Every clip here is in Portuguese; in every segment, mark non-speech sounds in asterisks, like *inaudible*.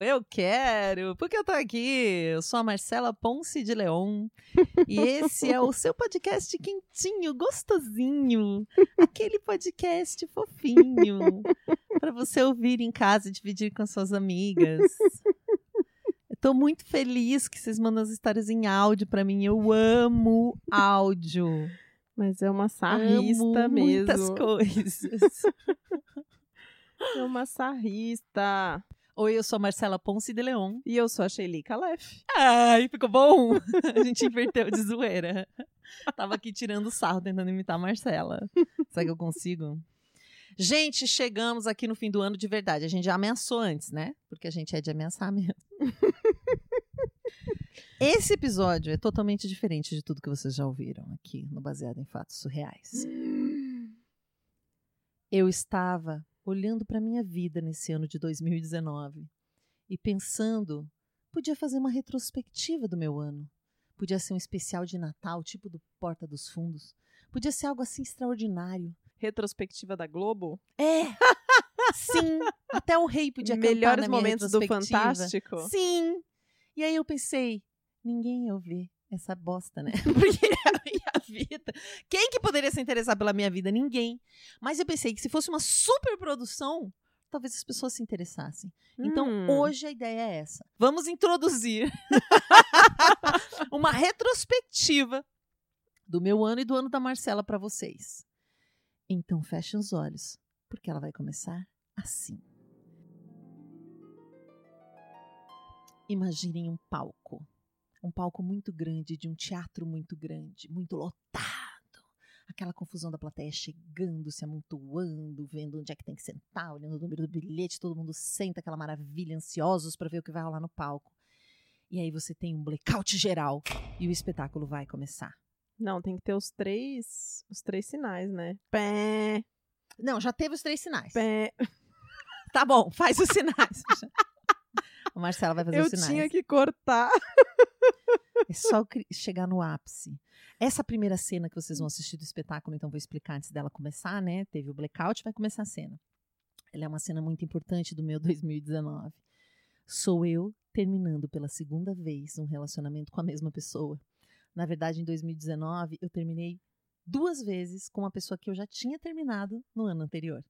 Eu quero, porque eu tô aqui. Eu sou a Marcela Ponce de Leon *laughs* e esse é o seu podcast quentinho, gostosinho, aquele podcast fofinho para você ouvir em casa e dividir com suas amigas. Tô muito feliz que vocês mandam as histórias em áudio para mim. Eu amo áudio. Mas é uma sarrista amo mesmo. Muitas coisas. *laughs* É uma sarrista. Oi, eu sou a Marcela Ponce de Leon. E eu sou a Shelly Calef. Ai, ficou bom? *laughs* A gente inverteu de zoeira. Tava aqui tirando sarro, tentando imitar a Marcela. Será que eu consigo? Gente, chegamos aqui no fim do ano de verdade. A gente já ameaçou antes, né? Porque a gente é de ameaçar mesmo. Esse episódio é totalmente diferente de tudo que vocês já ouviram aqui no Baseado em Fatos Surreais. Eu estava olhando para minha vida nesse ano de 2019 e pensando, podia fazer uma retrospectiva do meu ano. Podia ser um especial de Natal, tipo do Porta dos Fundos. Podia ser algo assim extraordinário. Retrospectiva da Globo. É! *laughs* Sim! Até o rei podia cantar Melhores na minha momentos do. Fantástico. Sim! E aí eu pensei, ninguém ia ver essa bosta, né? *laughs* Porque é a minha vida. Quem que poderia se interessar pela minha vida? Ninguém. Mas eu pensei que se fosse uma super produção, talvez as pessoas se interessassem. Então, Hum. hoje a ideia é essa. Vamos introduzir *laughs* uma retrospectiva do meu ano e do ano da Marcela para vocês. Então, fechem os olhos, porque ela vai começar assim. Imaginem um palco. Um palco muito grande, de um teatro muito grande, muito lotado. Aquela confusão da plateia chegando, se amontoando, vendo onde é que tem que sentar, olhando o número do bilhete, todo mundo senta, aquela maravilha, ansiosos para ver o que vai rolar no palco. E aí você tem um blackout geral e o espetáculo vai começar. Não, tem que ter os três, os três sinais, né? Pé, Não, já teve os três sinais. pé. Tá bom, faz os *laughs* sinais. *laughs* A Marcela vai fazer Eu os sinais. tinha que cortar. É só chegar no ápice. Essa primeira cena que vocês vão assistir do espetáculo, então vou explicar antes dela começar, né? Teve o blackout, vai começar a cena. Ela é uma cena muito importante do meu *laughs* 2019. Sou eu terminando pela segunda vez um relacionamento com a mesma pessoa. Na verdade, em 2019, eu terminei duas vezes com uma pessoa que eu já tinha terminado no ano anterior.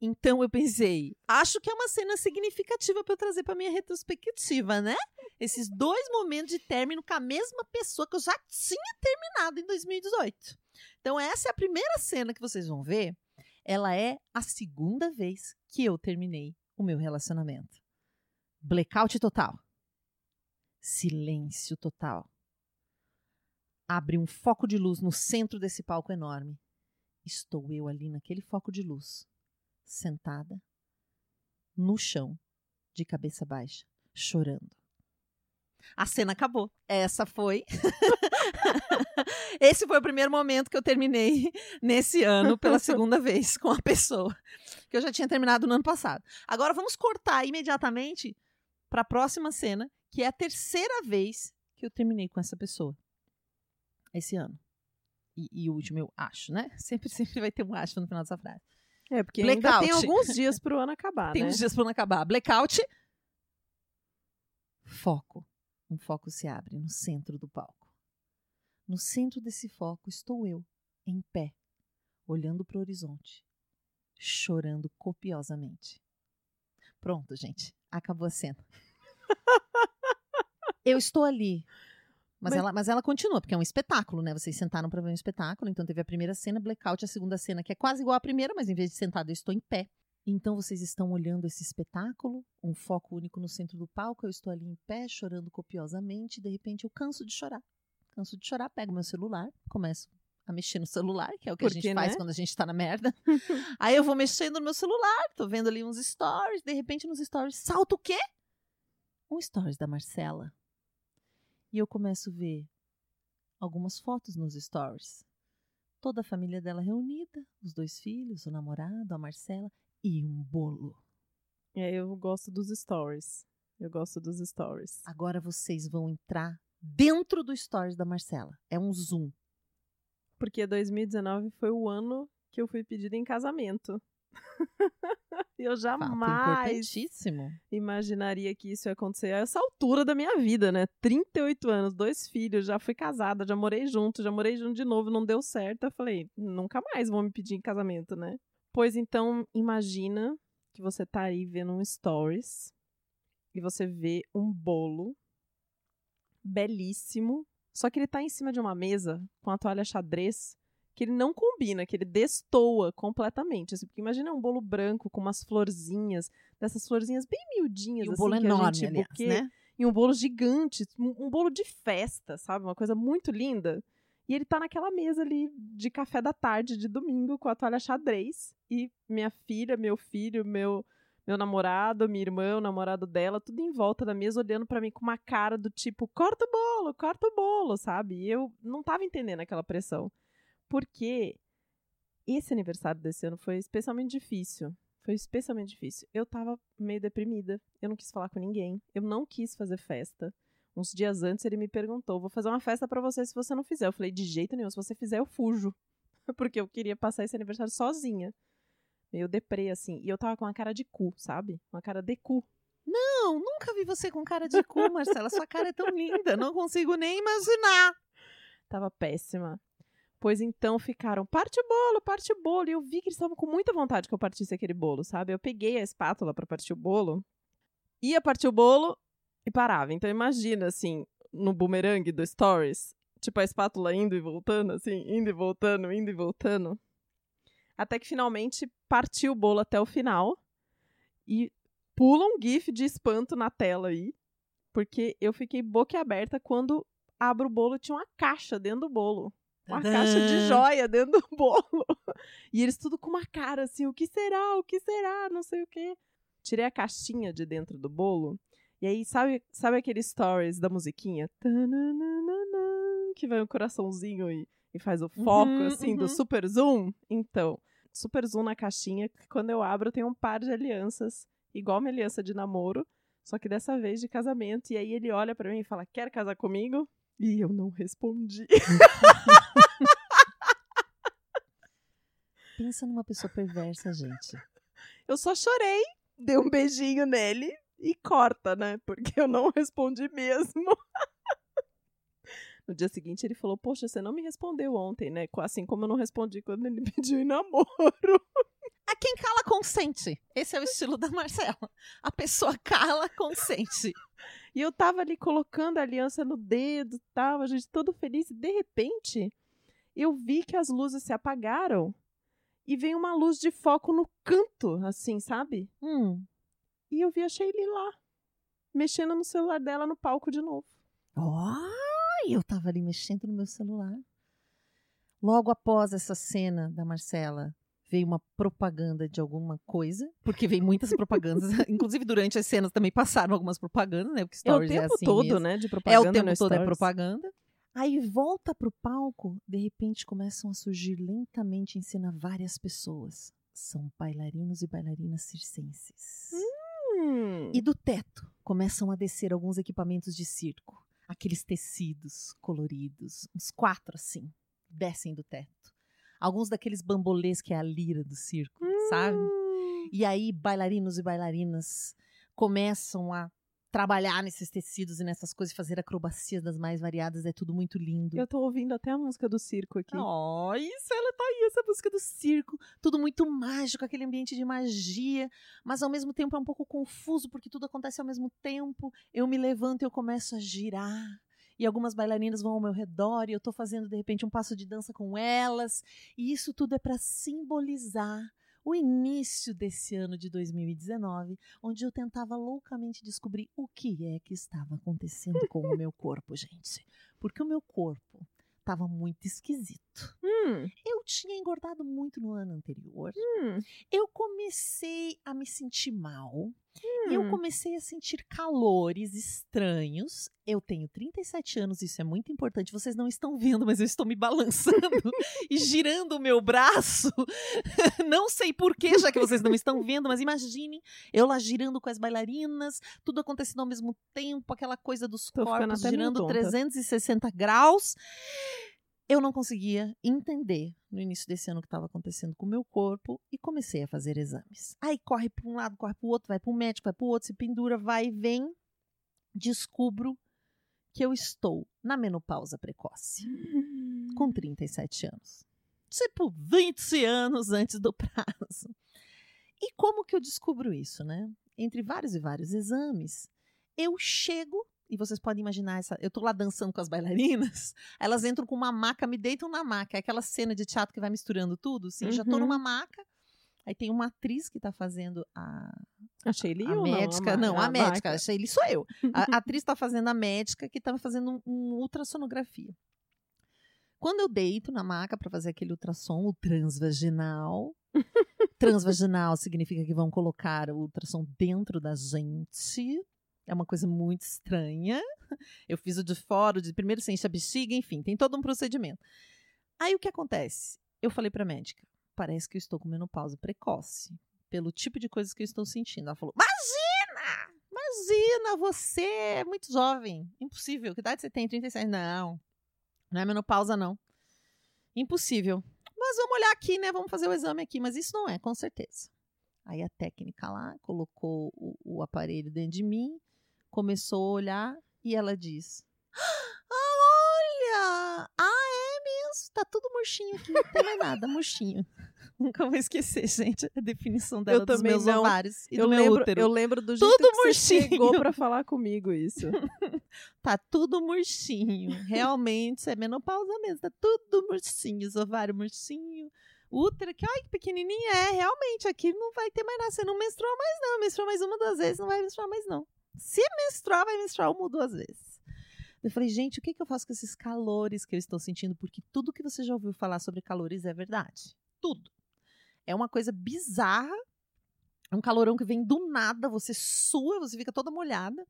Então eu pensei, acho que é uma cena significativa para eu trazer para minha retrospectiva, né? Esses dois momentos de término com a mesma pessoa que eu já tinha terminado em 2018. Então essa é a primeira cena que vocês vão ver. Ela é a segunda vez que eu terminei o meu relacionamento. Blackout total. Silêncio total. Abre um foco de luz no centro desse palco enorme. Estou eu ali naquele foco de luz, sentada no chão, de cabeça baixa, chorando. A cena acabou. Essa foi. *laughs* Esse foi o primeiro momento que eu terminei nesse ano pela segunda vez com a pessoa que eu já tinha terminado no ano passado. Agora vamos cortar imediatamente para a próxima cena, que é a terceira vez que eu terminei com essa pessoa esse ano. E, e o último eu acho, né? Sempre, sempre vai ter um acho no final dessa frase. É, porque ainda tem Blackout. alguns dias pro ano acabar, *laughs* Tem né? uns dias para não acabar. Blackout. Foco. Um foco se abre no centro do palco. No centro desse foco estou eu, em pé, olhando para o horizonte, chorando copiosamente. Pronto, gente. Acabou a cena. *laughs* eu estou ali. Mas, Mas- ela, mas ela continua, porque é um espetáculo, né? Vocês sentaram para ver um espetáculo, então teve a primeira cena, blackout, a segunda cena, que é quase igual à primeira, mas em vez de sentado, eu estou em pé. Então vocês estão olhando esse espetáculo, um foco único no centro do palco, eu estou ali em pé, chorando copiosamente, e de repente eu canso de chorar. Canso de chorar, pego meu celular, começo a mexer no celular, que é o que a Porque, gente faz né? quando a gente tá na merda. *laughs* Aí eu vou mexendo no meu celular, tô vendo ali uns stories, de repente nos stories salta o quê? Um stories da Marcela. E eu começo a ver algumas fotos nos stories. Toda a família dela reunida, os dois filhos, o namorado, a Marcela e um bolo. É, eu gosto dos stories. Eu gosto dos stories. Agora vocês vão entrar dentro do stories da Marcela. É um zoom. Porque 2019 foi o ano que eu fui pedida em casamento. *laughs* Eu jamais imaginaria que isso ia acontecer a essa altura da minha vida, né? 38 anos, dois filhos, já fui casada, já morei junto, já morei junto de novo, não deu certo. Eu falei, nunca mais vão me pedir em casamento, né? Pois então, imagina que você tá aí vendo um stories e você vê um bolo belíssimo, só que ele tá em cima de uma mesa com a toalha xadrez que ele não combina, que ele destoa completamente. Assim, porque imagina um bolo branco com umas florzinhas, dessas florzinhas bem miudinhas, E um assim, bolo que a enorme, gente aliás, buquê, né? e um bolo gigante, um, um bolo de festa, sabe? Uma coisa muito linda. E ele tá naquela mesa ali de café da tarde de domingo com a toalha xadrez. E minha filha, meu filho, meu meu namorado, minha irmã, o namorado dela, tudo em volta da mesa olhando pra mim com uma cara do tipo, corta o bolo, corta o bolo, sabe? E eu não tava entendendo aquela pressão. Porque esse aniversário desse ano foi especialmente difícil. Foi especialmente difícil. Eu tava meio deprimida. Eu não quis falar com ninguém. Eu não quis fazer festa. Uns dias antes ele me perguntou: vou fazer uma festa pra você se você não fizer. Eu falei: de jeito nenhum, se você fizer, eu fujo. *laughs* Porque eu queria passar esse aniversário sozinha. Meio deprê, assim. E eu tava com uma cara de cu, sabe? Uma cara de cu. Não, nunca vi você com cara de cu, Marcela. Sua cara é tão linda, não consigo nem imaginar. Tava péssima. Pois então ficaram, parte o bolo, parte o bolo. E eu vi que eles estavam com muita vontade que eu partisse aquele bolo, sabe? Eu peguei a espátula pra partir o bolo, ia partir o bolo e parava. Então imagina, assim, no boomerang do Stories, tipo a espátula indo e voltando, assim, indo e voltando, indo e voltando. Até que finalmente partiu o bolo até o final. E pula um gif de espanto na tela aí. Porque eu fiquei boquiaberta quando abro o bolo tinha uma caixa dentro do bolo. Uma Tadã! caixa de joia dentro do bolo. *laughs* E eles tudo com uma cara assim, o que será? O que será? Não sei o quê. Tirei a caixinha de dentro do bolo. E aí, sabe, sabe aquele stories da musiquinha? Que vai um coraçãozinho e, e faz o foco, Uhum, assim, do uhum. super zoom? Então, super zoom na caixinha, que quando eu abro tem um par de alianças, igual minha aliança de namoro, só que dessa vez de casamento. E aí ele olha pra mim e fala, quer casar comigo? E eu não respondi. *laughs* Pensa numa pessoa perversa, gente. Eu só chorei, dei um beijinho nele e corta, né? Porque eu não respondi mesmo. *laughs* No dia seguinte ele falou: Poxa, você não me respondeu ontem, né? Assim como eu não respondi quando ele me *laughs* pediu em namoro. A quem cala, consente. Esse é o estilo da Marcela. A pessoa cala, consente. E eu tava ali colocando a aliança no dedo, tava, a gente todo feliz, e de repente eu vi que as luzes se apagaram e veio uma luz de foco no canto, assim, sabe? Hum. E eu vi a Sheila lá, mexendo no celular dela no palco de novo. Ai, eu tava ali mexendo no meu celular. Logo após essa cena da Marcela, veio uma propaganda de alguma coisa, porque veio muitas propagandas, *laughs* inclusive durante as cenas também passaram algumas propagandas, né? Porque É o stories tempo assim todo, mesmo. né? De É propaganda o tempo no todo é Stories. propaganda. Aí volta pro palco, de repente começam a surgir lentamente em cena várias pessoas. São bailarinos e bailarinas circenses. Hum. E do teto começam a descer alguns equipamentos de circo. Aqueles tecidos coloridos, uns quatro assim, descem do teto. Alguns daqueles bambolês que é a lira do circo, sabe? Hum. E aí bailarinos e bailarinas começam a trabalhar nesses tecidos e nessas coisas, fazer acrobacias das mais variadas, é tudo muito lindo. Eu tô ouvindo até a música do circo aqui. Oh, isso, ela tá aí, essa música do circo. Tudo muito mágico, aquele ambiente de magia, mas ao mesmo tempo é um pouco confuso, porque tudo acontece ao mesmo tempo. Eu me levanto e eu começo a girar. E algumas bailarinas vão ao meu redor e eu tô fazendo de repente um passo de dança com elas. E isso tudo é para simbolizar o início desse ano de 2019, onde eu tentava loucamente descobrir o que é que estava acontecendo com o meu corpo, *laughs* gente. Porque o meu corpo estava muito esquisito. Hum, Eu tinha engordado muito no ano anterior. hum, Eu comecei a me sentir mal. Eu hum. comecei a sentir calores estranhos. Eu tenho 37 anos, isso é muito importante. Vocês não estão vendo, mas eu estou me balançando *laughs* e girando o meu braço. *laughs* não sei porquê, já que vocês não estão vendo, mas imaginem eu lá girando com as bailarinas, tudo acontecendo ao mesmo tempo, aquela coisa dos Tô corpos girando tonta. 360 graus. Eu não conseguia entender no início desse ano o que estava acontecendo com o meu corpo e comecei a fazer exames. Aí corre para um lado, corre para o outro, vai para o médico, vai para o outro, se pendura, vai e vem. Descubro que eu estou na menopausa precoce, com 37 anos. Tipo, 20 anos antes do prazo. E como que eu descubro isso, né? Entre vários e vários exames, eu chego e vocês podem imaginar essa. Eu tô lá dançando com as bailarinas, *laughs* elas entram com uma maca, me deitam na maca. É aquela cena de teatro que vai misturando tudo. Sim, uhum. já tô numa uhum. maca. Aí tem uma atriz que tá fazendo a. A Shaylee a médica. Não, a, não, a, a médica. A Shaylee sou eu. A, a *laughs* atriz tá fazendo a médica que tava fazendo um, um ultrassonografia. Quando eu deito na maca para fazer aquele ultrassom, o transvaginal. *laughs* transvaginal significa que vão colocar o ultrassom dentro da gente. É uma coisa muito estranha. *laughs* Eu fiz o de fora, o de primeiro encher a bexiga, enfim, tem todo um procedimento. Aí o que acontece? Eu falei para a médica, parece que eu estou com menopausa precoce, pelo tipo de coisas que eu estou sentindo. Ela falou: Imagina! Imagina, você é muito jovem. Impossível. Que idade você tem? 36? Não. Não é menopausa, não. Impossível. Mas vamos olhar aqui, né? Vamos fazer o exame aqui. Mas isso não é, com certeza. Aí a técnica lá colocou o, o aparelho dentro de mim, começou a olhar e ela diz: ah, Olha! Ah, é mesmo? Tá tudo murchinho aqui, não tem mais nada, murchinho. *laughs* Nunca vou esquecer, gente, a definição dela eu dos meus não. ovários e eu do lembro, meu útero. Eu lembro do jeito tudo que murchinho. você chegou pra falar comigo isso. *laughs* tá tudo murchinho. Realmente, é menopausa mesmo. Tá tudo murchinho. Os ovários murchinho. Útero, que ai que pequenininha é. Realmente, aqui não vai ter mais nada. Você não menstrua mais não. Menstruou mais uma, duas vezes, não vai menstruar mais não. Se menstruar, vai menstruar uma ou duas vezes. Eu falei, gente, o que, que eu faço com esses calores que eu estou sentindo? Porque tudo que você já ouviu falar sobre calores é verdade. Tudo. É uma coisa bizarra. É um calorão que vem do nada, você sua, você fica toda molhada.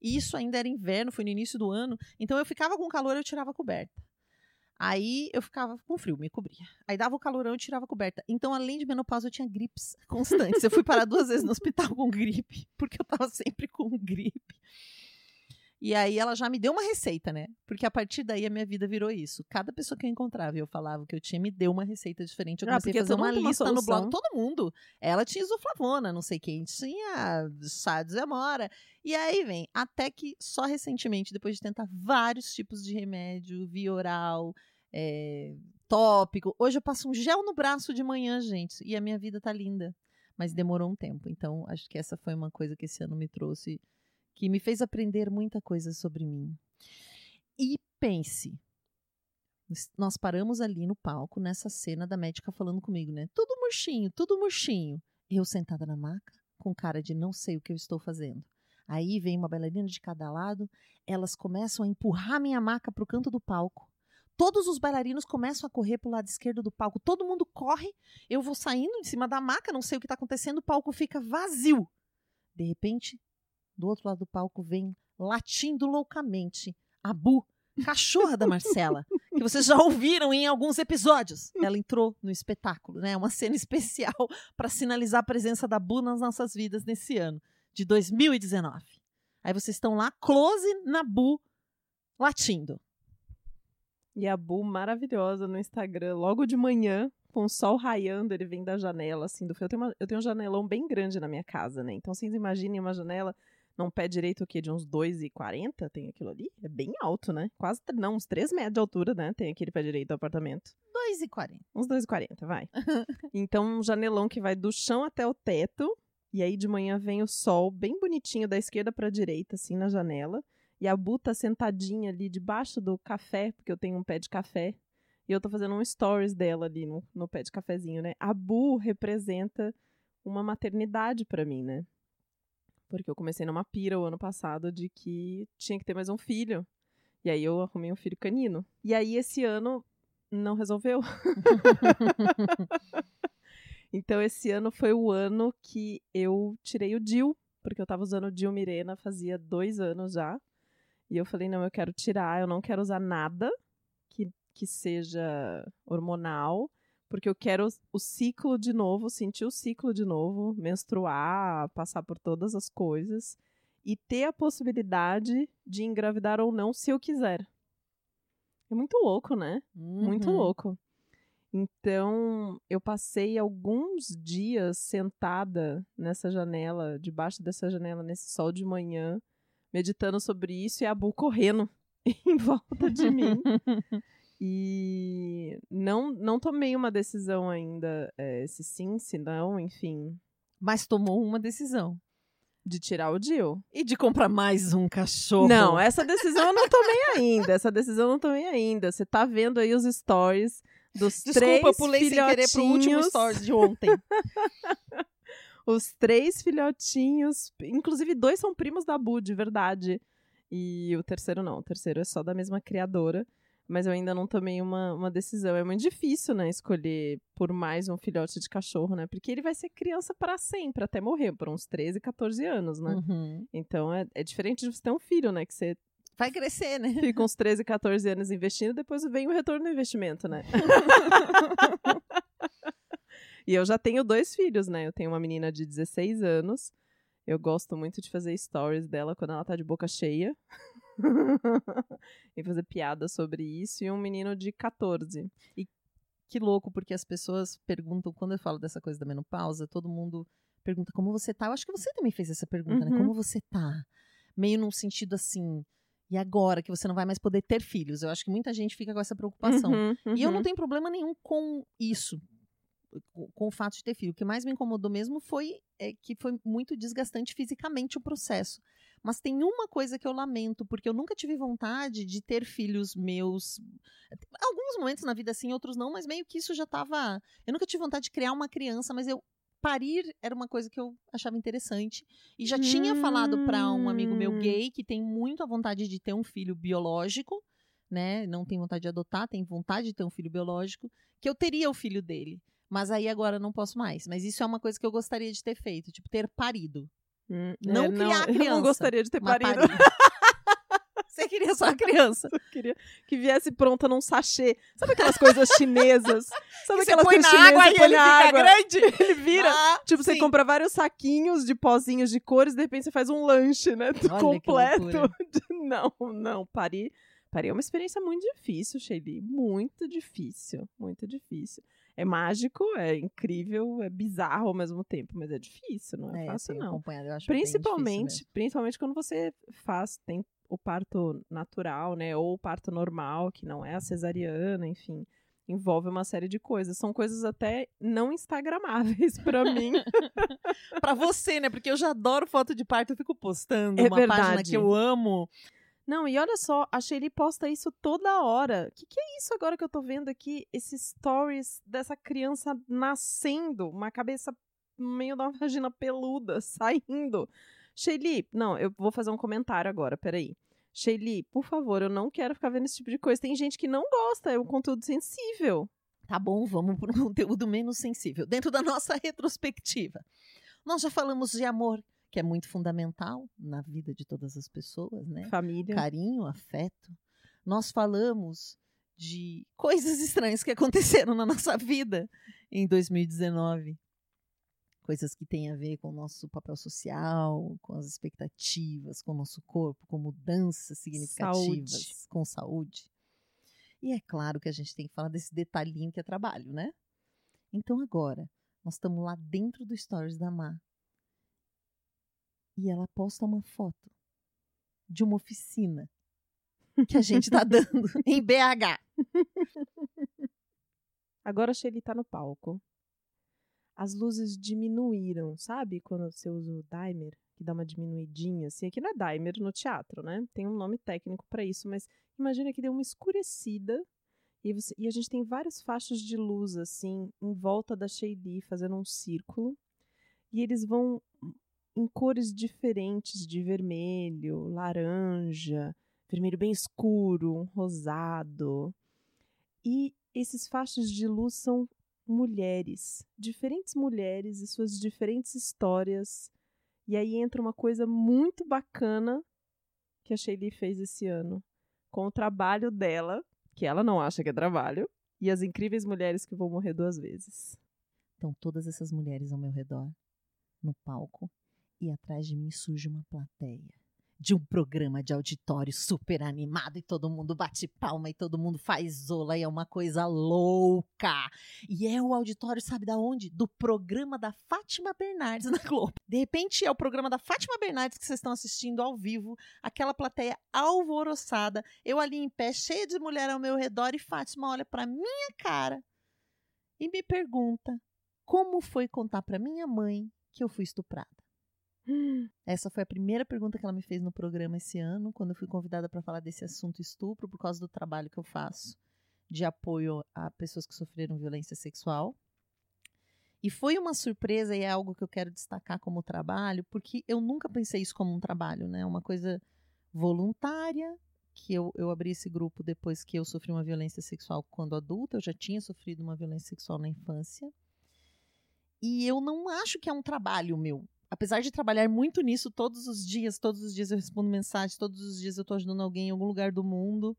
E isso ainda era inverno, foi no início do ano. Então eu ficava com calor, eu tirava a coberta. Aí eu ficava com frio, me cobria. Aí dava o calorão e tirava a coberta. Então, além de menopausa, eu tinha gripes constantes. Eu fui parar duas vezes no hospital com gripe, porque eu tava sempre com gripe. E aí ela já me deu uma receita, né? Porque a partir daí a minha vida virou isso. Cada pessoa que eu encontrava e eu falava que eu tinha, me deu uma receita diferente. Eu ah, comecei ah, a fazer uma lista no blog. Todo mundo. Ela tinha isoflavona, não sei quem tinha chá de zamora. E aí vem, até que só recentemente, depois de tentar vários tipos de remédio, via oral, é, tópico. Hoje eu passo um gel no braço de manhã, gente, e a minha vida tá linda. Mas demorou um tempo. Então, acho que essa foi uma coisa que esse ano me trouxe que me fez aprender muita coisa sobre mim. E pense, nós paramos ali no palco, nessa cena da médica falando comigo, né? Tudo murchinho, tudo murchinho. Eu sentada na maca, com cara de não sei o que eu estou fazendo. Aí vem uma bailarina de cada lado, elas começam a empurrar minha maca para o canto do palco. Todos os bailarinos começam a correr para o lado esquerdo do palco. Todo mundo corre. Eu vou saindo em cima da maca, não sei o que está acontecendo. O palco fica vazio. De repente, do outro lado do palco vem latindo loucamente a Bu, cachorra da Marcela, que vocês já ouviram em alguns episódios. Ela entrou no espetáculo, né? Uma cena especial *laughs* para sinalizar a presença da Bu nas nossas vidas nesse ano de 2019. Aí vocês estão lá, close na Bu, latindo. E a Bu maravilhosa no Instagram, logo de manhã, com o sol raiando, ele vem da janela, assim, do Eu tenho, uma, eu tenho um janelão bem grande na minha casa, né? Então vocês imaginem uma janela num pé direito o quê? De uns 2,40 tem aquilo ali? É bem alto, né? Quase, não, uns 3 metros de altura, né? Tem aquele pé direito do apartamento. 2,40. Uns 2,40, vai. *laughs* então, um janelão que vai do chão até o teto. E aí, de manhã, vem o sol bem bonitinho da esquerda para a direita, assim, na janela. E a Bu tá sentadinha ali debaixo do café, porque eu tenho um pé de café. E eu tô fazendo um stories dela ali no, no pé de cafezinho, né? A Bu representa uma maternidade para mim, né? Porque eu comecei numa pira o ano passado de que tinha que ter mais um filho. E aí eu arrumei um filho canino. E aí esse ano não resolveu. *laughs* então esse ano foi o ano que eu tirei o Dil, porque eu tava usando o Dil Mirena fazia dois anos já. E eu falei, não, eu quero tirar, eu não quero usar nada que, que seja hormonal porque eu quero o ciclo de novo, sentir o ciclo de novo, menstruar, passar por todas as coisas e ter a possibilidade de engravidar ou não se eu quiser. É muito louco, né? Muito Uhum. louco. Então, eu passei alguns dias sentada nessa janela, debaixo dessa janela, nesse sol de manhã, meditando sobre isso e a Bu correndo *laughs* em volta de mim. *laughs* E não, não tomei uma decisão ainda, é, se sim, se não, enfim, Mas tomou uma decisão. de tirar o Jill. E de comprar mais um cachorro. Não, *laughs* essa decisão eu não tomei ainda. Essa decisão eu não tomei ainda. Você tá vendo aí os stories dos Desculpa, três eu pulei sem querer pro último filhotinhos. stories de ontem. *laughs* Os três filhotinhos. Inclusive, dois são primos da Bu, de verdade. E o terceiro não. O terceiro é só da mesma criadora. Mas eu ainda não tomei uma, uma decisão. É muito difícil, né? Escolher por mais um filhote de cachorro, né? Porque ele vai ser criança para sempre, até morrer, por uns 13, 14 anos, né? Uhum. Então é, é diferente de você ter um filho, né? Que você Vai crescer, né? fica uns 13, 14 anos investindo, depois vem o retorno do investimento, né? *laughs* e eu já tenho dois filhos, né? Eu tenho uma menina de 16 anos. Eu gosto muito de fazer stories dela quando ela tá de boca cheia. *laughs* e fazer piada sobre isso. E um menino de 14. Que louco, porque as pessoas perguntam, quando eu falo dessa coisa da menopausa, todo mundo pergunta como você tá. Eu acho que você também fez essa pergunta, né? Uhum. Como você tá? Meio num sentido assim, e agora que você não vai mais poder ter filhos? Eu acho que muita gente fica com essa preocupação. Uhum, E eu não uhum. tenho problema nenhum com isso, com, com o fato de ter filho. O que mais me incomodou mesmo foi é, que foi muito desgastante fisicamente o processo. Mas tem uma coisa que eu lamento, porque eu nunca tive vontade de ter filhos meus. Alguns momentos na vida sim, outros não, mas meio que isso já estava. Eu nunca tive vontade de criar uma criança, mas eu parir era uma coisa que eu achava interessante. E já tinha falado para um amigo meu Hum. gay que tem muito a vontade de ter um filho biológico, né? Não tem vontade de adotar, tem vontade de ter um filho biológico, que eu teria o filho dele. Mas aí agora eu não posso mais. Mas isso é uma coisa que eu gostaria de ter feito, tipo, ter parido. Hum, Não criar *laughs* Eu criança, não gostaria de ter parido. *laughs* Você queria só a criança. Eu queria que viesse pronta num sachê. Sabe aquelas coisas chinesas? *laughs* Sabe Que você aquelas põe coisas na chinesas água e ele fica grande. Ele vira. Ah, Tipo, você sim. compra vários saquinhos de pozinhos de cores, de repente você faz um lanche, né? Olha completo. Não, não, parir. Parir é uma experiência muito difícil, Shelly. Muito difícil. Muito difícil. É mágico, é incrível, é bizarro ao mesmo tempo, mas é difícil, não é, É, fácil, não. Principalmente, principalmente quando você faz, tem o parto natural, né? Ou o parto normal, que não é a cesariana, enfim. Envolve uma série de coisas. São coisas até não instagramáveis pra mim. *laughs* Pra você, né? Porque eu já adoro foto de parto, eu fico postando É uma página verdade. que eu amo. Não, e olha só, a Shelly posta isso toda hora. O que, que é isso agora que eu tô vendo aqui? Esses stories dessa criança nascendo, uma cabeça meio da *laughs* vagina peluda, saindo. Shelly, não, eu vou fazer um comentário agora, peraí. Shelly, por favor, eu não quero ficar vendo esse tipo de coisa. Tem gente que não gosta, é um conteúdo sensível. Tá bom, vamos para *laughs* um conteúdo menos sensível. Dentro da nossa retrospectiva. Nós já falamos de amor, que é muito fundamental na vida de todas as pessoas, né? Família. Carinho, afeto. Nós falamos de *laughs* coisas estranhas que aconteceram na nossa vida em 2019. Coisas que têm a ver com o nosso papel social, com as expectativas, com o nosso corpo, com mudanças significativas, Saúde. com saúde. E é claro que a gente tem que falar desse detalhinho que é trabalho, né? Então agora, nós estamos lá dentro do Stories da Má. E ela posta uma foto de uma oficina que a gente tá *laughs* dando em BH. Agora a Shelly tá no palco. As luzes diminuíram, sabe? Quando você usa o dimer, que dá uma diminuidinha, assim. Aqui não é dimer no teatro, né? Tem um nome técnico pra isso, mas imagina que deu uma escurecida e, você- e a gente tem várias faixas de luz, assim, em volta da Shelly, fazendo um círculo. E eles vão em cores diferentes, de vermelho, laranja, vermelho bem escuro, um rosado. E esses faixas de luz são mulheres, diferentes mulheres e suas diferentes histórias. E aí entra uma coisa muito bacana que a Shelly fez esse ano, com o trabalho dela, que ela não acha que é trabalho, e as incríveis mulheres que vão morrer duas vezes. Então, todas essas mulheres ao meu redor, no palco, e atrás de mim surge uma plateia. de um programa de auditório super animado e todo mundo bate palma e todo mundo faz zola e é uma coisa louca. E é o auditório, sabe da onde? Do programa da Fátima Bernardes na Globo. De repente é o programa da Fátima Bernardes que vocês estão assistindo ao vivo, aquela plateia alvoroçada, eu ali em pé, cheia de mulher ao meu redor e Fátima olha para minha cara e me pergunta como foi contar para minha mãe que eu fui estuprada. Essa foi a primeira pergunta que ela me fez no programa esse ano, quando eu fui convidada para falar desse assunto estupro, por causa do trabalho que eu faço de apoio a pessoas que sofreram violência sexual. E foi uma surpresa e é algo que eu quero destacar como trabalho, porque eu nunca pensei isso como um trabalho, né? Uma coisa voluntária, que eu, eu abri esse grupo depois que eu sofri uma violência sexual quando adulta, eu já tinha sofrido uma violência sexual na infância. E eu não acho que é um trabalho meu. Apesar de trabalhar muito nisso todos os dias, todos os dias eu respondo mensagens, todos os dias eu estou ajudando alguém em algum lugar do mundo.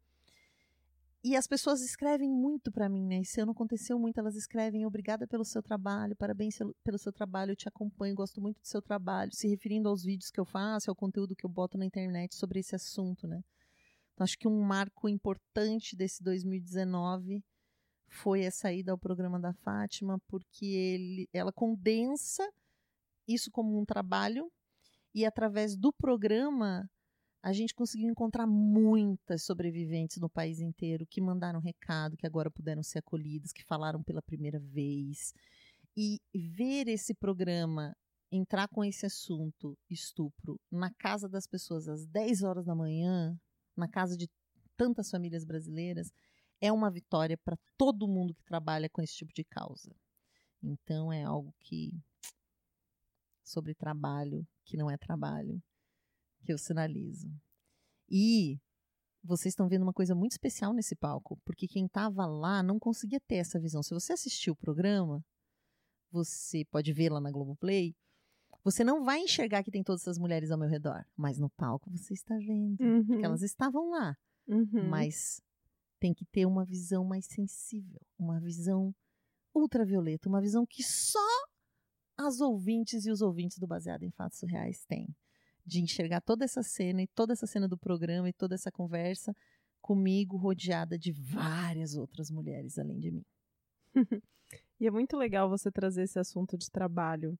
E as pessoas escrevem muito para mim, né? E se não aconteceu muito, elas escrevem obrigada pelo seu trabalho, parabéns pelo seu trabalho, eu te acompanho, gosto muito do seu trabalho, se referindo aos vídeos que eu faço, ao conteúdo que eu boto na internet sobre esse assunto, né? Então, acho que um marco importante desse 2019 foi a saída ao programa da Fátima, porque ele, ela condensa isso como um trabalho e através do programa a gente conseguiu encontrar muitas sobreviventes no país inteiro que mandaram recado, que agora puderam ser acolhidas, que falaram pela primeira vez. E ver esse programa entrar com esse assunto, estupro, na casa das pessoas às 10 horas da manhã, na casa de tantas famílias brasileiras, é uma vitória para todo mundo que trabalha com esse tipo de causa. Então é algo que sobre trabalho que não é trabalho que eu sinalizo. E vocês estão vendo uma coisa muito especial nesse palco, porque quem estava lá não conseguia ter essa visão. Se você assistiu o programa, você pode ver lá na Globoplay, você não vai enxergar que tem todas essas mulheres ao meu redor, mas no palco você está vendo, Uhum. porque elas estavam lá. Uhum. Mas tem que ter uma visão mais sensível, uma visão ultravioleta, uma visão que só as ouvintes e os ouvintes do Baseado em Fatos Reais têm. De enxergar toda essa cena e toda essa cena do programa e toda essa conversa comigo rodeada de várias outras mulheres além de mim. *laughs* E é muito legal você trazer esse assunto de trabalho.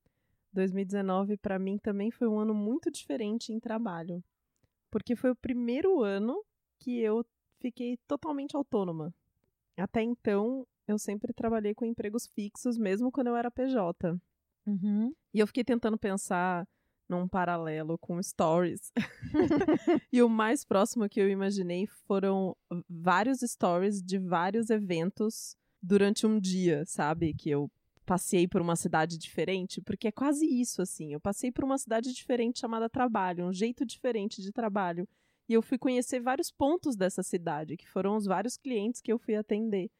2019 para mim também foi um ano muito diferente em trabalho, porque foi o primeiro ano que eu fiquei totalmente autônoma. Até então, eu sempre trabalhei com empregos fixos, mesmo quando eu era PJ. Uhum. E eu fiquei tentando pensar num paralelo com stories. *laughs* e o mais próximo que eu imaginei foram vários stories de vários eventos durante um dia, sabe? Que eu passei por uma cidade diferente, porque é quase isso, assim. Eu passei por uma cidade diferente chamada trabalho, um jeito diferente de trabalho. E eu fui conhecer vários pontos dessa cidade, que foram os vários clientes que eu fui atender.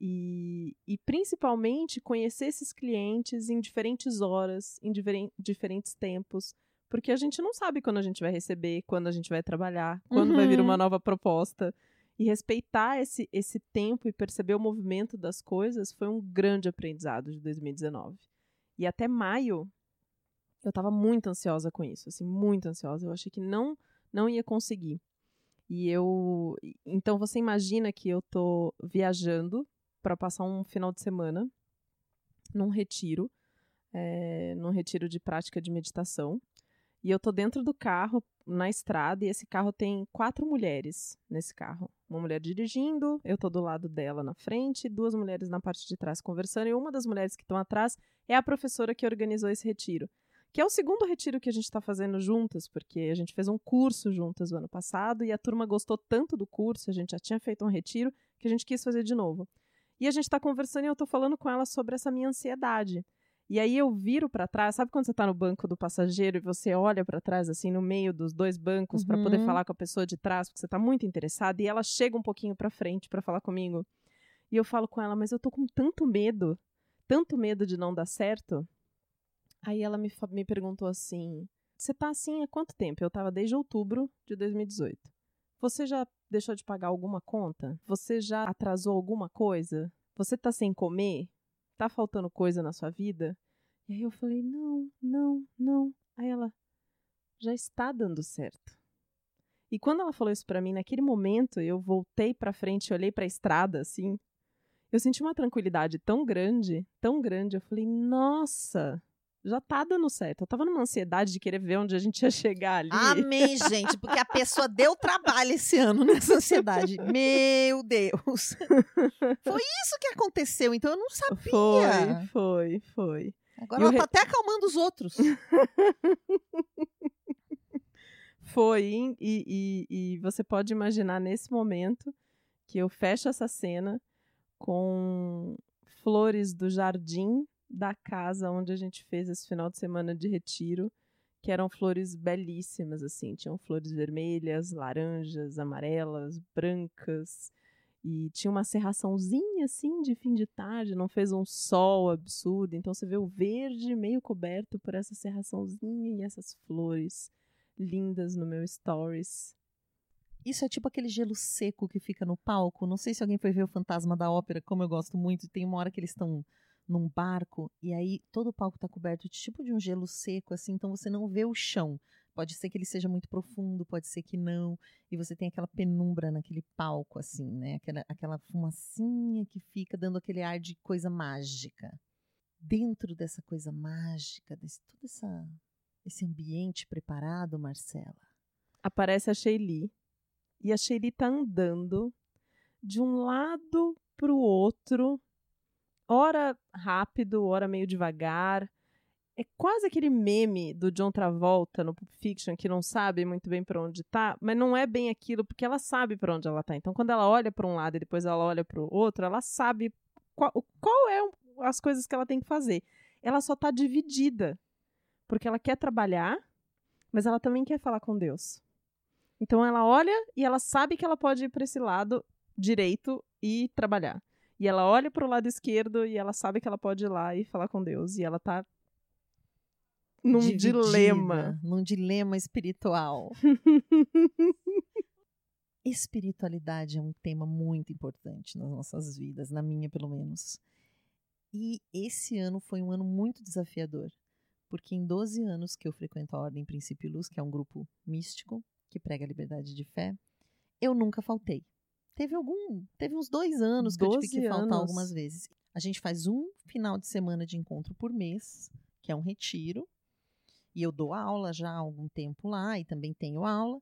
E, e principalmente conhecer esses clientes em diferentes horas, em diferen- diferentes tempos, porque a gente não sabe quando a gente vai receber, quando a gente vai trabalhar, quando vai vir Uhum. uma nova proposta. E respeitar esse, esse tempo e perceber o movimento das coisas foi um grande aprendizado de 2019. E até maio, eu estava muito ansiosa com isso, assim, muito ansiosa. Eu achei que não, não ia conseguir. E eu. Então você imagina que eu tô viajando para passar um final de semana num retiro, é, num retiro de prática de meditação. E eu tô dentro do carro, na estrada, e esse carro tem quatro mulheres nesse carro. Uma mulher dirigindo, eu tô do lado dela na frente, duas mulheres na parte de trás conversando, e uma das mulheres que estão atrás é a professora que organizou esse retiro. Que é o segundo retiro que a gente está fazendo juntas, porque a gente fez um curso juntas no ano passado e a turma gostou tanto do curso, a gente já tinha feito um retiro, que a gente quis fazer de novo. E a gente está conversando e eu tô falando com ela sobre essa minha ansiedade. E aí eu viro para trás, sabe quando você tá no banco do passageiro e você olha para trás assim no meio dos dois bancos para poder Uhum. falar com a pessoa de trás, porque você tá muito interessado e ela chega um pouquinho para frente para falar comigo. E eu falo com ela, mas eu tô com tanto medo, tanto medo de não dar certo. Aí ela me, me perguntou assim: "Você tá assim há quanto tempo?" Eu tava desde outubro de 2018. Você já deixou de pagar alguma conta? Você já atrasou alguma coisa? Você tá sem comer? Tá faltando coisa na sua vida? E aí eu falei: Não, não, não. Aí ela: Já está dando certo. E quando ela falou isso pra mim, naquele momento, eu voltei pra frente olhei pra estrada, assim. Eu senti uma tranquilidade tão grande, tão grande. Eu falei, nossa, já tá dando certo. Eu tava numa ansiedade de querer ver onde a gente ia chegar ali. Amém, gente, porque a pessoa deu trabalho esse ano nessa ansiedade. *laughs* Meu Deus. *laughs* Foi isso que aconteceu, então eu não sabia. Foi, foi, foi. Agora E ela o tá re- até acalmando os outros. *laughs* Foi, e, e, e você pode imaginar nesse momento que eu fecho essa cena com flores do jardim da casa onde a gente fez esse final de semana de retiro, que eram flores belíssimas, assim. Tinham flores vermelhas, laranjas, amarelas, brancas. E tinha uma serraçãozinha, assim, de fim de tarde, não fez um sol absurdo. Então você vê o verde meio coberto por essa serraçãozinha e essas flores lindas no meu stories. Isso é tipo aquele gelo seco que fica no palco. Não sei se alguém foi ver o Fantasma da Ópera, como eu gosto muito. Tem uma hora que eles estão num barco e aí todo o palco tá coberto de tipo de um gelo seco, assim, então você não vê o chão. Pode ser que ele seja muito profundo, pode ser que não. E você tem aquela penumbra naquele palco, assim, né? Aquela, aquela fumacinha que fica dando aquele ar de coisa mágica. Dentro dessa coisa mágica, desse todo essa, esse ambiente preparado, Marcela. Aparece a Sheili. E a Sheili tá andando de um lado pro outro, ora rápido, ora meio devagar. É quase aquele meme do John Travolta no Pulp Fiction que não sabe muito bem para onde tá, mas não é bem aquilo porque ela sabe para onde ela tá. Então quando ela olha para um lado e depois ela olha para o outro, ela sabe qual, qual é as coisas que ela tem que fazer. Ela só tá dividida porque ela quer trabalhar, mas ela também quer falar com Deus. Então ela olha e ela sabe que ela pode ir para esse lado direito e trabalhar. E ela olha para o lado esquerdo e ela sabe que ela pode ir lá e falar com Deus. E ela tá num Dividida, dilema. Num dilema espiritual. *laughs* Espiritualidade é um tema muito importante nas nossas vidas, na minha pelo menos. E esse ano foi um ano muito desafiador, porque em 12 anos que eu frequento a Ordem Princípio e Luz, que é um grupo místico que prega a liberdade de fé, eu nunca faltei. Teve algum, teve uns dois anos que eu tive 12 que faltar anos. algumas vezes. A gente faz um final de semana de encontro por mês, que é um retiro, e eu dou aula já há algum tempo lá e também tenho aula.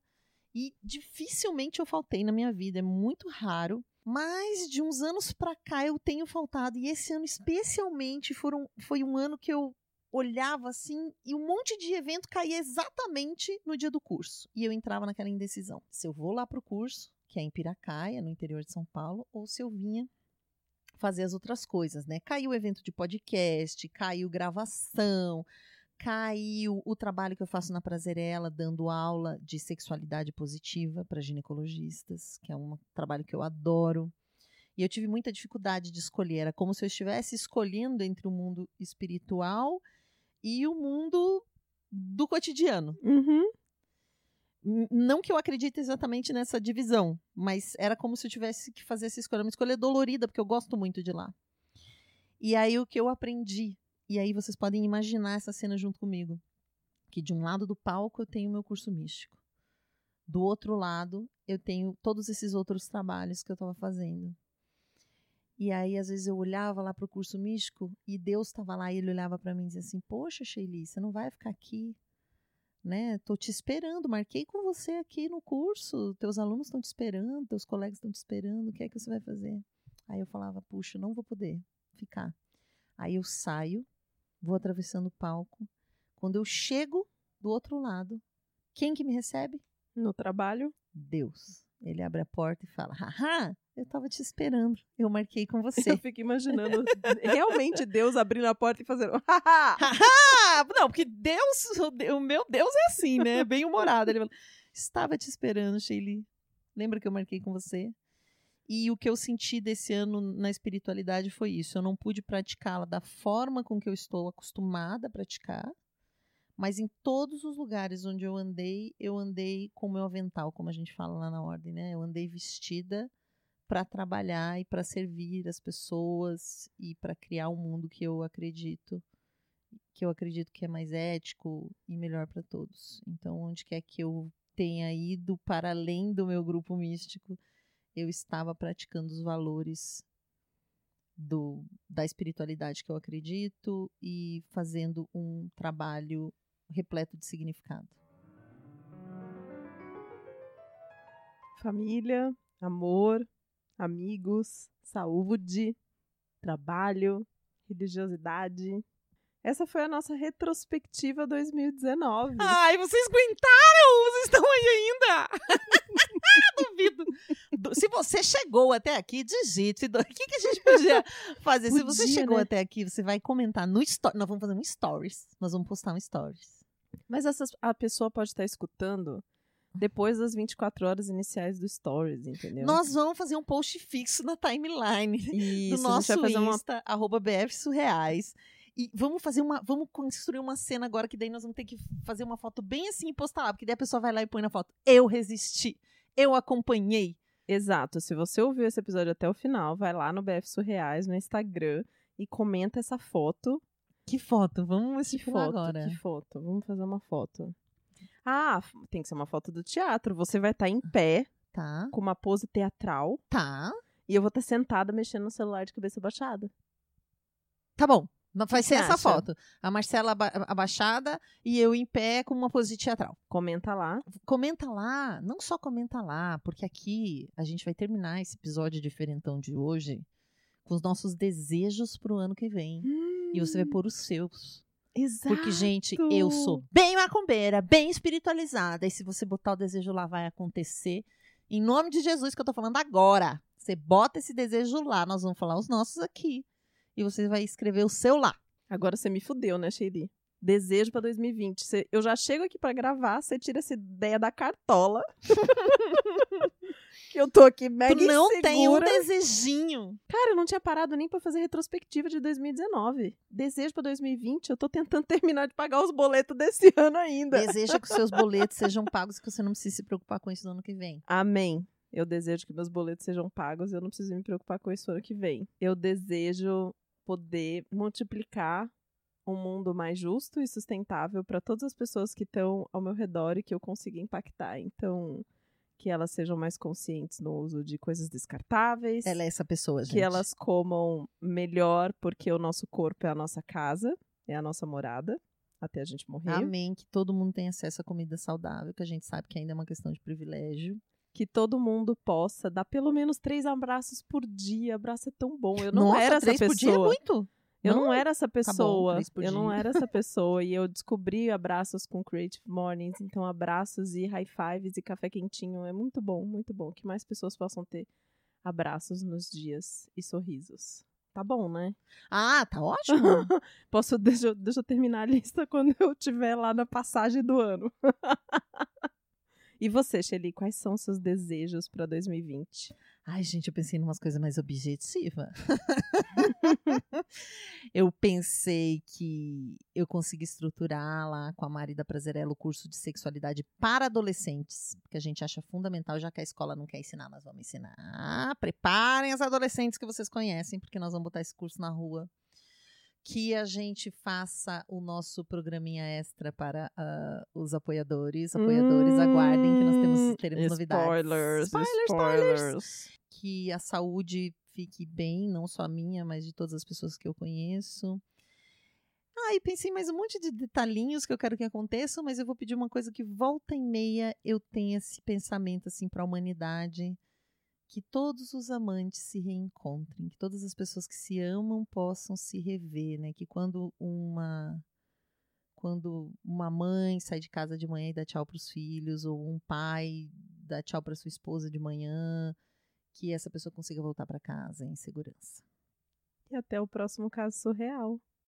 E dificilmente eu faltei na minha vida, é muito raro. Mas de uns anos pra cá eu tenho faltado. E esse ano, especialmente, foram, foi um ano que eu olhava assim e um monte de evento caía exatamente no dia do curso. E eu entrava naquela indecisão. Se eu vou lá pro curso, que é em Piracaia, no interior de São Paulo, ou se eu vinha fazer as outras coisas, né? Caiu o evento de podcast, caiu gravação, caiu o trabalho que eu faço na Prazerela, dando aula de sexualidade positiva para ginecologistas, que é um trabalho que eu adoro. E eu tive muita dificuldade de escolher, era como se eu estivesse escolhendo entre o mundo espiritual e o mundo do cotidiano. Uhum. Não que eu acredite exatamente nessa divisão, mas era como se eu tivesse que fazer essa escolha. Uma escolha dolorida, porque eu gosto muito de lá. E aí o que eu aprendi, e aí vocês podem imaginar essa cena junto comigo, que de um lado do palco eu tenho meu curso místico. Do outro lado, eu tenho todos esses outros trabalhos que eu estava fazendo. E aí, às vezes, eu olhava lá para o curso místico e Deus estava lá e ele olhava para mim e dizia assim: Poxa, Sheili, você não vai ficar aqui né? Tô te esperando, marquei com você aqui no curso, teus alunos estão te esperando, teus colegas estão te esperando, o que é que você vai fazer? Aí eu falava, puxa, não vou poder ficar. Aí eu saio, vou atravessando o palco. Quando eu chego do outro lado, quem que me recebe? No trabalho. Deus. Ele abre a porta e fala: Haha, eu tava te esperando. Eu marquei com *laughs* você. Eu fico imaginando realmente Deus abrindo a porta e fazendo. *laughs* *laughs* Não, porque Deus, o de- o meu Deus é assim, né? Bem humorado. Ele falou, estava te esperando, Sheili. Lembra que eu marquei com você? E o que eu senti desse ano na espiritualidade foi isso. Eu não pude praticá-la da forma com que eu estou acostumada a praticar, mas em todos os lugares onde eu andei, eu andei com o meu avental, como a gente fala lá na ordem, né? Eu andei vestida para trabalhar e para servir as pessoas e para criar um mundo que eu acredito que eu acredito que é mais ético e melhor para todos. Então, onde quer que eu tenha ido para além do meu grupo místico, eu estava praticando os valores do, da espiritualidade que eu acredito e fazendo um trabalho repleto de significado. Família, amor, amigos, saúde, trabalho, religiosidade. Essa foi a nossa retrospectiva 2019. Ai, vocês aguentaram? Vocês estão aí ainda? *laughs* Duvido. Se você chegou até aqui, digite. O que, que a gente podia fazer? Podia, Se você chegou né? até aqui, você vai comentar no story. Nós vamos fazer um stories. Nós vamos postar um stories. Mas essa, a pessoa pode estar escutando depois das 24 horas iniciais do Stories, entendeu? Nós vamos fazer um post fixo na timeline *laughs* Isso, do nosso Insta, uma... arroba BF Surreais. E vamos fazer uma. Vamos construir uma cena agora que daí nós vamos ter que fazer uma foto bem assim e postar lá. Porque daí a pessoa vai lá e põe na foto. Eu resisti. Eu acompanhei. Exato. Se você ouviu esse episódio até o final, vai lá no BF Surreais, no Instagram, e comenta essa foto. Que foto? Vamos que foto agora. Que foto? Vamos fazer uma foto. Ah, tem que ser uma foto do teatro. Você vai estar tá em pé. Tá. Com uma pose teatral. Tá. E eu vou estar tá sentada mexendo no celular de cabeça baixada. Tá bom. Vai ser essa acha? foto. A Marcela abaixada e eu em pé com uma pose teatral. Comenta lá. Comenta lá. Não só comenta lá, porque aqui a gente vai terminar esse episódio diferentão de hoje com os nossos desejos pro ano que vem. Hum. E você vai pôr os seus. Exato. Porque, gente, eu sou bem macumbeira, bem espiritualizada. E se você botar o desejo lá, vai acontecer. Em nome de Jesus que eu tô falando agora. Você bota esse desejo lá. Nós vamos falar os nossos aqui e você vai escrever o seu lá. Agora você me fudeu, né, Sheili? Desejo para 2020. Cê, eu já chego aqui para gravar, você tira essa ideia da cartola. *laughs* que eu tô aqui mega tu não insegura. tem um desejinho. Cara, eu não tinha parado nem para fazer retrospectiva de 2019. Desejo para 2020, eu tô tentando *laughs* terminar de pagar os boletos desse *laughs* ano ainda. Deseja que os seus boletos sejam pagos, que você não precise se preocupar com isso no ano que vem. Amém. Eu desejo que meus boletos sejam pagos e eu não preciso me preocupar com isso ano que vem. Eu desejo poder multiplicar um mundo mais justo e sustentável para todas as pessoas que estão ao meu redor e que eu consiga impactar. Então, que elas sejam mais conscientes no uso de coisas descartáveis. Ela é essa pessoa, gente. Que elas comam melhor, porque o nosso corpo é a nossa casa, é a nossa morada, até a gente morrer. Amém. Que todo mundo tenha acesso a comida saudável, que a gente sabe que ainda é uma questão de privilégio que todo mundo possa dar pelo menos três abraços por dia. Abraço é tão bom. Eu não Nossa, era essa três pessoa. Por dia é muito. Eu não, não era essa pessoa. Tá bom, eu não era essa *laughs* pessoa. E eu descobri abraços com Creative Mornings. Então, abraços e high fives e café quentinho é muito bom, muito bom. Que mais pessoas possam ter abraços nos dias e sorrisos. Tá bom, né? Ah, tá ótimo. *laughs* Posso, deixa, deixa eu terminar a lista *laughs* quando eu estiver lá na passagem do ano. E você, Shelly, quais são os seus desejos para 2020? Ai, gente, eu pensei em umas coisas mais objetivas. *laughs* eu pensei que eu consegui estruturar lá com a Mari da Prazerela o curso de sexualidade para adolescentes, que a gente acha fundamental, já que a escola não quer ensinar, nós vamos ensinar. Preparem as adolescentes que vocês conhecem, porque nós vamos botar esse curso na rua que a gente faça o nosso programinha extra para uh, os apoiadores. Apoiadores, hum, aguardem que nós temos, teremos spoilers, novidades. Spoilers, spoilers, spoilers. Que a saúde fique bem, não só a minha, mas de todas as pessoas que eu conheço. Ah, e pensei mais um monte de detalhinhos que eu quero que aconteçam, mas eu vou pedir uma coisa que volta e meia eu tenha esse pensamento assim para a humanidade que todos os amantes se reencontrem, que todas as pessoas que se amam possam se rever, né? Que quando uma quando uma mãe sai de casa de manhã e dá tchau para os filhos, ou um pai dá tchau para sua esposa de manhã, que essa pessoa consiga voltar para casa em segurança. E até o próximo caso surreal.